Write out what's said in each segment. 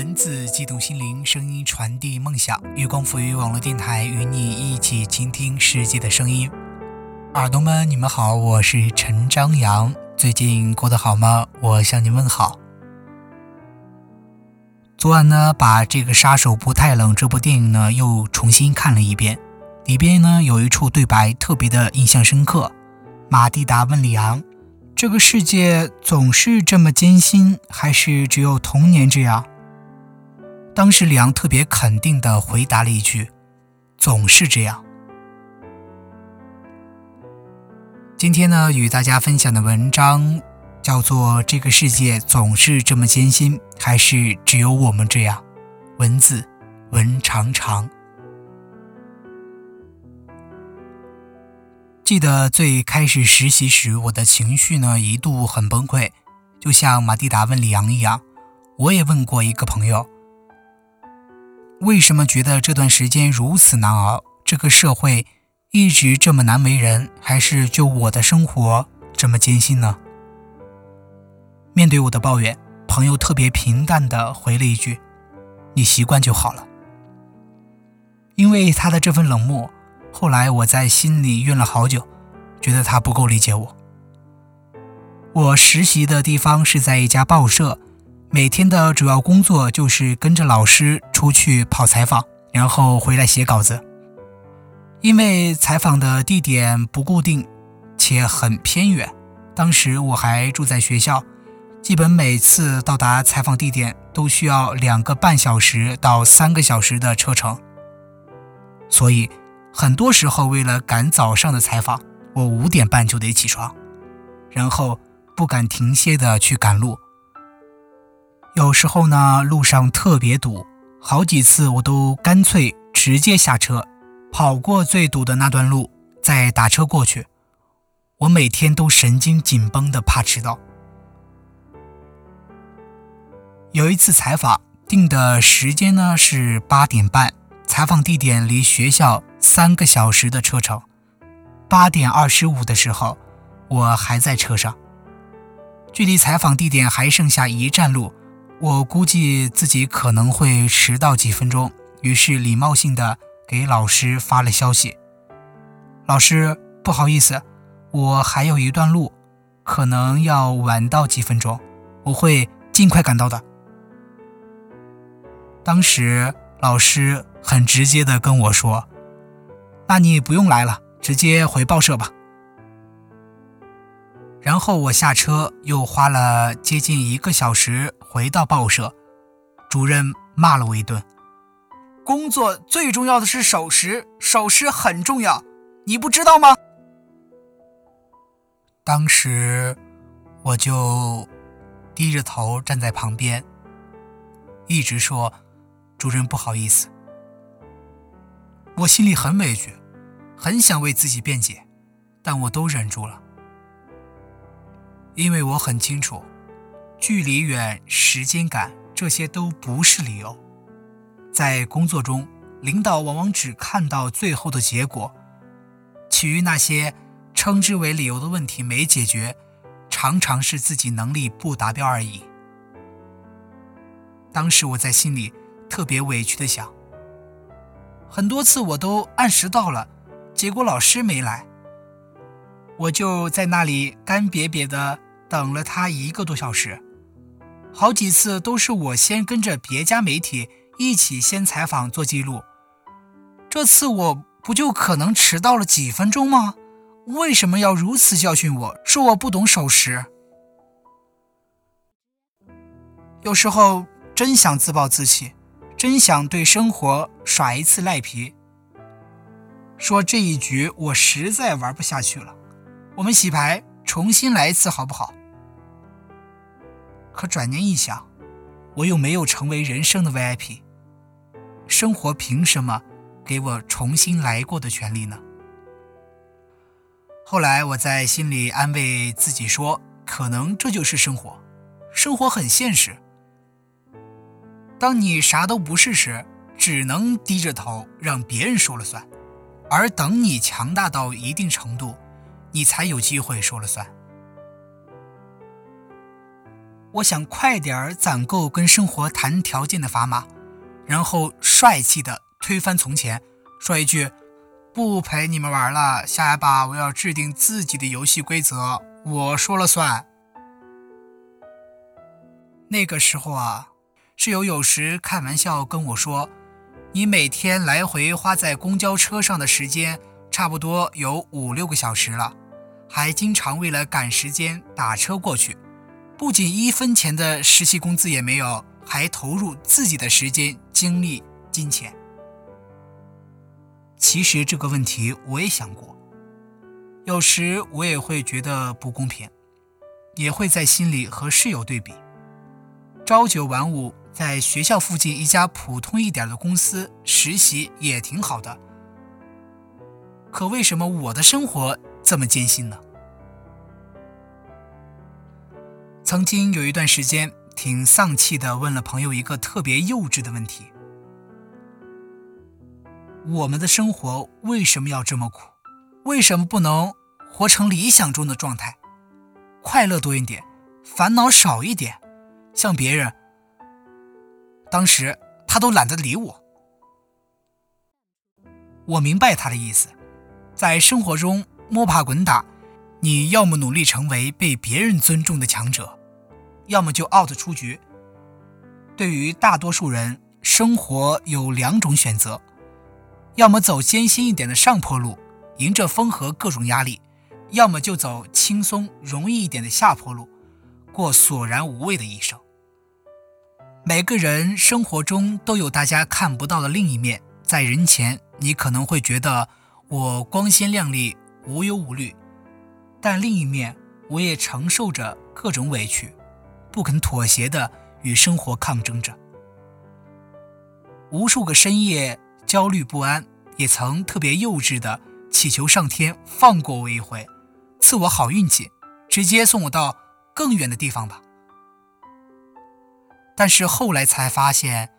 文字激动心灵，声音传递梦想。月光浮语网络电台与你一起倾听世界的声音。耳朵们，你们好，我是陈张扬。最近过得好吗？我向您问好。昨晚呢，把这个《杀手不太冷》这部电影呢又重新看了一遍，里边呢有一处对白特别的印象深刻。马蒂达问里昂：“这个世界总是这么艰辛，还是只有童年这样？”当时里昂特别肯定地回答了一句：“总是这样。”今天呢，与大家分享的文章叫做《这个世界总是这么艰辛，还是只有我们这样？》文字文长长。记得最开始实习时，我的情绪呢一度很崩溃，就像马蒂达问李昂一样，我也问过一个朋友。为什么觉得这段时间如此难熬？这个社会一直这么难为人，还是就我的生活这么艰辛呢？面对我的抱怨，朋友特别平淡地回了一句：“你习惯就好了。”因为他的这份冷漠，后来我在心里怨了好久，觉得他不够理解我。我实习的地方是在一家报社。每天的主要工作就是跟着老师出去跑采访，然后回来写稿子。因为采访的地点不固定，且很偏远，当时我还住在学校，基本每次到达采访地点都需要两个半小时到三个小时的车程。所以，很多时候为了赶早上的采访，我五点半就得起床，然后不敢停歇的去赶路。有时候呢，路上特别堵，好几次我都干脆直接下车，跑过最堵的那段路，再打车过去。我每天都神经紧绷的怕迟到。有一次采访定的时间呢是八点半，采访地点离学校三个小时的车程。八点二十五的时候，我还在车上，距离采访地点还剩下一站路。我估计自己可能会迟到几分钟，于是礼貌性的给老师发了消息：“老师，不好意思，我还有一段路，可能要晚到几分钟，我会尽快赶到的。”当时老师很直接的跟我说：“那你不用来了，直接回报社吧。”然后我下车，又花了接近一个小时回到报社。主任骂了我一顿：“工作最重要的是守时，守时很重要，你不知道吗？”当时我就低着头站在旁边，一直说：“主任不好意思。”我心里很委屈，很想为自己辩解，但我都忍住了。因为我很清楚，距离远、时间赶，这些都不是理由。在工作中，领导往往只看到最后的结果，其余那些称之为理由的问题没解决，常常是自己能力不达标而已。当时我在心里特别委屈的想，很多次我都按时到了，结果老师没来。我就在那里干瘪瘪的等了他一个多小时，好几次都是我先跟着别家媒体一起先采访做记录，这次我不就可能迟到了几分钟吗？为什么要如此教训我说我不懂守时？有时候真想自暴自弃，真想对生活耍一次赖皮，说这一局我实在玩不下去了。我们洗牌，重新来一次，好不好？可转念一想，我又没有成为人生的 VIP，生活凭什么给我重新来过的权利呢？后来我在心里安慰自己说，可能这就是生活，生活很现实。当你啥都不是时，只能低着头让别人说了算，而等你强大到一定程度。你才有机会说了算。我想快点儿攒够跟生活谈条件的砝码，然后帅气的推翻从前，说一句：“不陪你们玩了，下一把我要制定自己的游戏规则，我说了算。”那个时候啊，室友有时开玩笑跟我说：“你每天来回花在公交车上的时间，差不多有五六个小时了，还经常为了赶时间打车过去。”不仅一分钱的实习工资也没有，还投入自己的时间、精力、金钱。其实这个问题我也想过，有时我也会觉得不公平，也会在心里和室友对比。朝九晚五，在学校附近一家普通一点的公司实习也挺好的，可为什么我的生活这么艰辛呢？曾经有一段时间，挺丧气的，问了朋友一个特别幼稚的问题：我们的生活为什么要这么苦？为什么不能活成理想中的状态？快乐多一点，烦恼少一点，像别人。当时他都懒得理我。我明白他的意思，在生活中摸爬滚打，你要么努力成为被别人尊重的强者。要么就 out 出局。对于大多数人，生活有两种选择：要么走艰辛一点的上坡路，迎着风和各种压力；要么就走轻松容易一点的下坡路，过索然无味的一生。每个人生活中都有大家看不到的另一面，在人前，你可能会觉得我光鲜亮丽、无忧无虑，但另一面，我也承受着各种委屈。不肯妥协的与生活抗争着，无数个深夜焦虑不安，也曾特别幼稚的祈求上天放过我一回，赐我好运气，直接送我到更远的地方吧。但是后来才发现，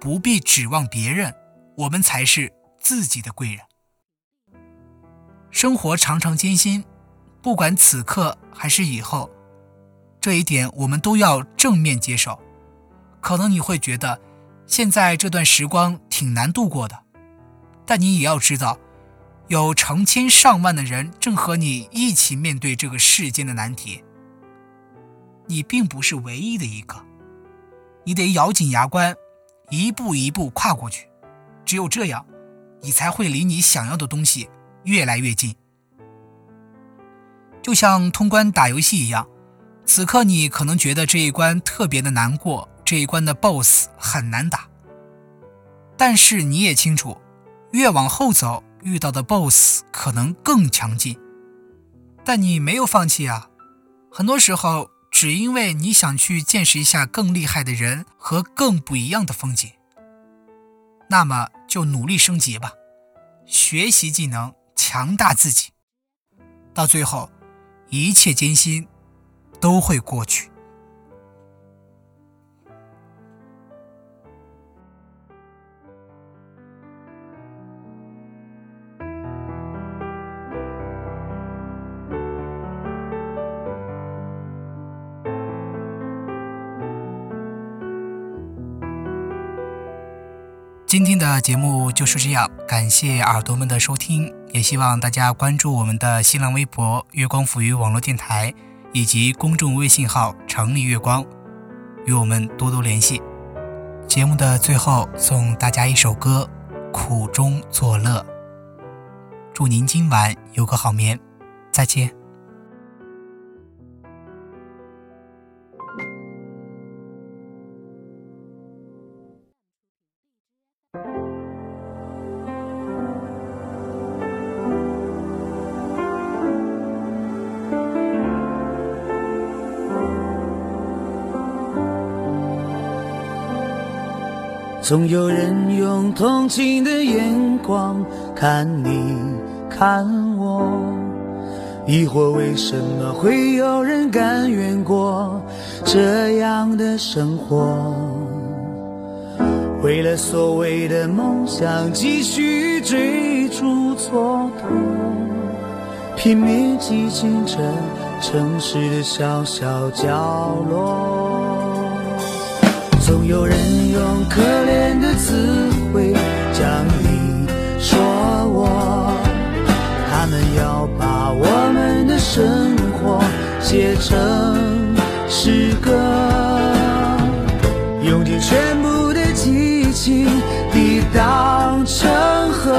不必指望别人，我们才是自己的贵人。生活常常艰辛，不管此刻还是以后。这一点我们都要正面接受。可能你会觉得现在这段时光挺难度过的，但你也要知道，有成千上万的人正和你一起面对这个世间的难题。你并不是唯一的一个，你得咬紧牙关，一步一步跨过去。只有这样，你才会离你想要的东西越来越近。就像通关打游戏一样。此刻你可能觉得这一关特别的难过，这一关的 BOSS 很难打。但是你也清楚，越往后走，遇到的 BOSS 可能更强劲。但你没有放弃啊！很多时候，只因为你想去见识一下更厉害的人和更不一样的风景。那么就努力升级吧，学习技能，强大自己，到最后，一切艰辛。都会过去。今天的节目就是这样，感谢耳朵们的收听，也希望大家关注我们的新浪微博“月光抚育网络电台”。以及公众微信号“城里月光”，与我们多多联系。节目的最后，送大家一首歌《苦中作乐》，祝您今晚有个好眠，再见。总有人用同情的眼光看你看我，疑惑为什么会有人甘愿过这样的生活？为了所谓的梦想，继续追逐蹉跎，拼命挤进这城市的小小角落。总有人用可怜的词汇将你说我，他们要把我们的生活写成诗歌，用尽全部的激情抵挡成河，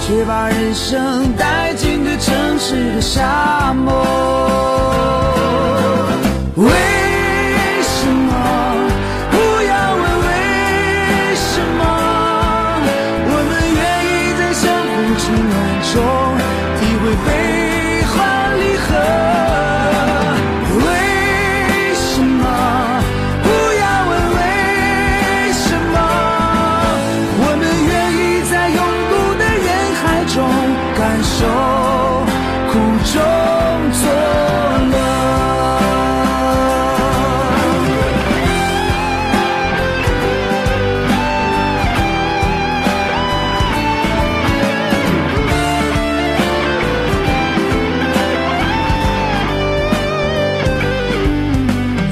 却把人生带进这城市的沙漠。感受苦中作乐。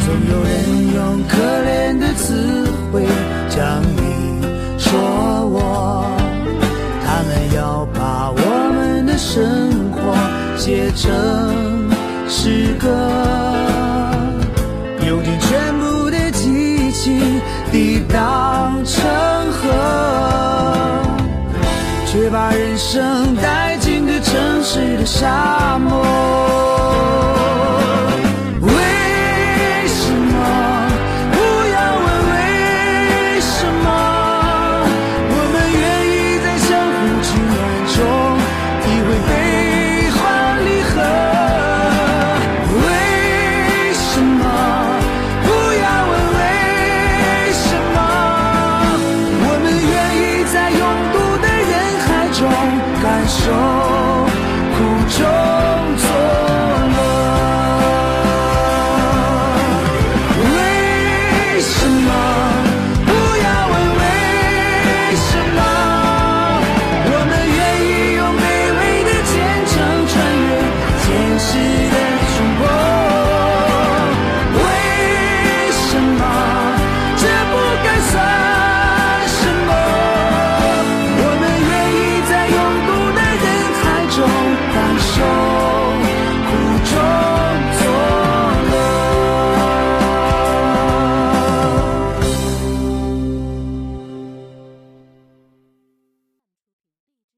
总有人用可怜的词汇这诗歌，